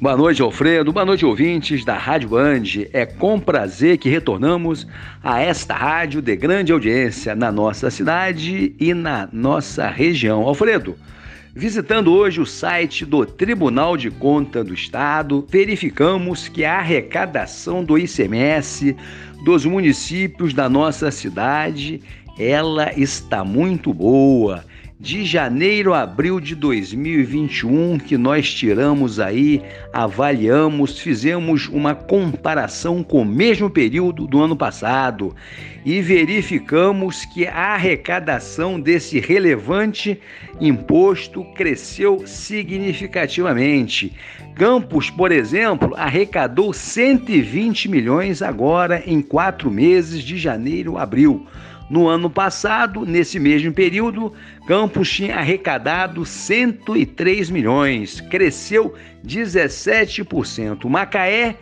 Boa noite, Alfredo. Boa noite, ouvintes da Rádio Band. É com prazer que retornamos a esta rádio de grande audiência na nossa cidade e na nossa região. Alfredo, visitando hoje o site do Tribunal de Conta do Estado, verificamos que a arrecadação do ICMS dos municípios da nossa cidade, ela está muito boa de janeiro a abril de 2021, que nós tiramos aí, avaliamos, fizemos uma comparação com o mesmo período do ano passado e verificamos que a arrecadação desse relevante imposto cresceu significativamente. Campos, por exemplo, arrecadou 120 milhões agora em quatro meses de janeiro a abril. No ano passado, nesse mesmo período, Campos tinha arrecadado 103 milhões, cresceu 17%. Macaé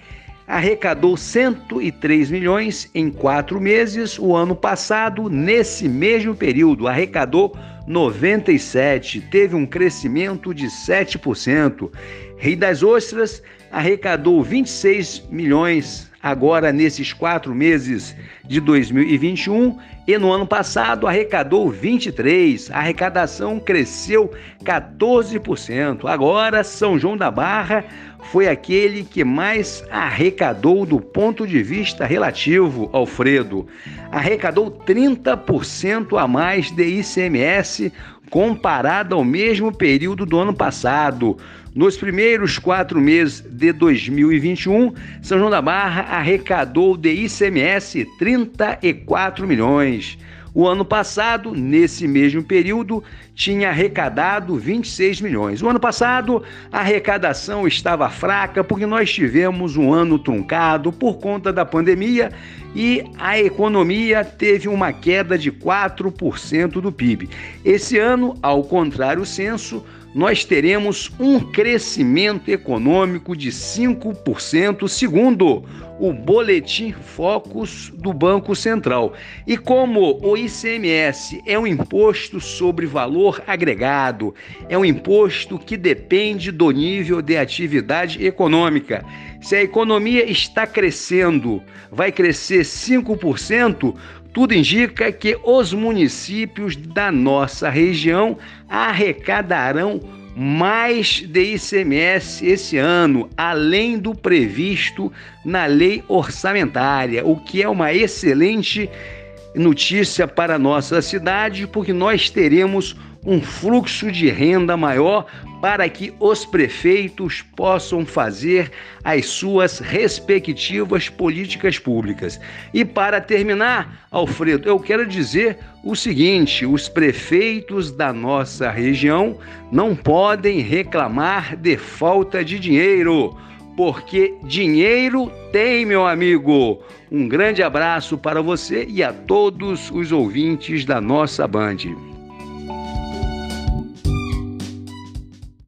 arrecadou 103 milhões em quatro meses. O ano passado, nesse mesmo período, arrecadou 97, teve um crescimento de 7%. Rio das Ostras arrecadou 26 milhões agora nesses quatro meses de 2021 e no ano passado arrecadou 23, a arrecadação cresceu 14%. Agora, São João da Barra foi aquele que mais arrecadou do ponto de vista relativo, Alfredo. Arrecadou 30% a mais de ICMS comparado ao mesmo período do ano passado. Nos primeiros quatro meses de 2021, São João da Barra arrecadou de ICMS 34 milhões. O ano passado, nesse mesmo período, tinha arrecadado 26 milhões. O ano passado, a arrecadação estava fraca porque nós tivemos um ano truncado por conta da pandemia e a economia teve uma queda de 4% do PIB. Esse ano, ao contrário do censo, nós teremos um crescimento econômico de 5%, segundo o Boletim Focus do Banco Central. E como o ICMS é um imposto sobre valor agregado, é um imposto que depende do nível de atividade econômica. Se a economia está crescendo, vai crescer 5%, tudo indica que os municípios da nossa região arrecadarão mais de ICMS esse ano, além do previsto na lei orçamentária, o que é uma excelente notícia para a nossa cidade, porque nós teremos um fluxo de renda maior para que os prefeitos possam fazer as suas respectivas políticas públicas. E para terminar, Alfredo, eu quero dizer o seguinte: os prefeitos da nossa região não podem reclamar de falta de dinheiro, porque dinheiro tem, meu amigo. Um grande abraço para você e a todos os ouvintes da nossa Band.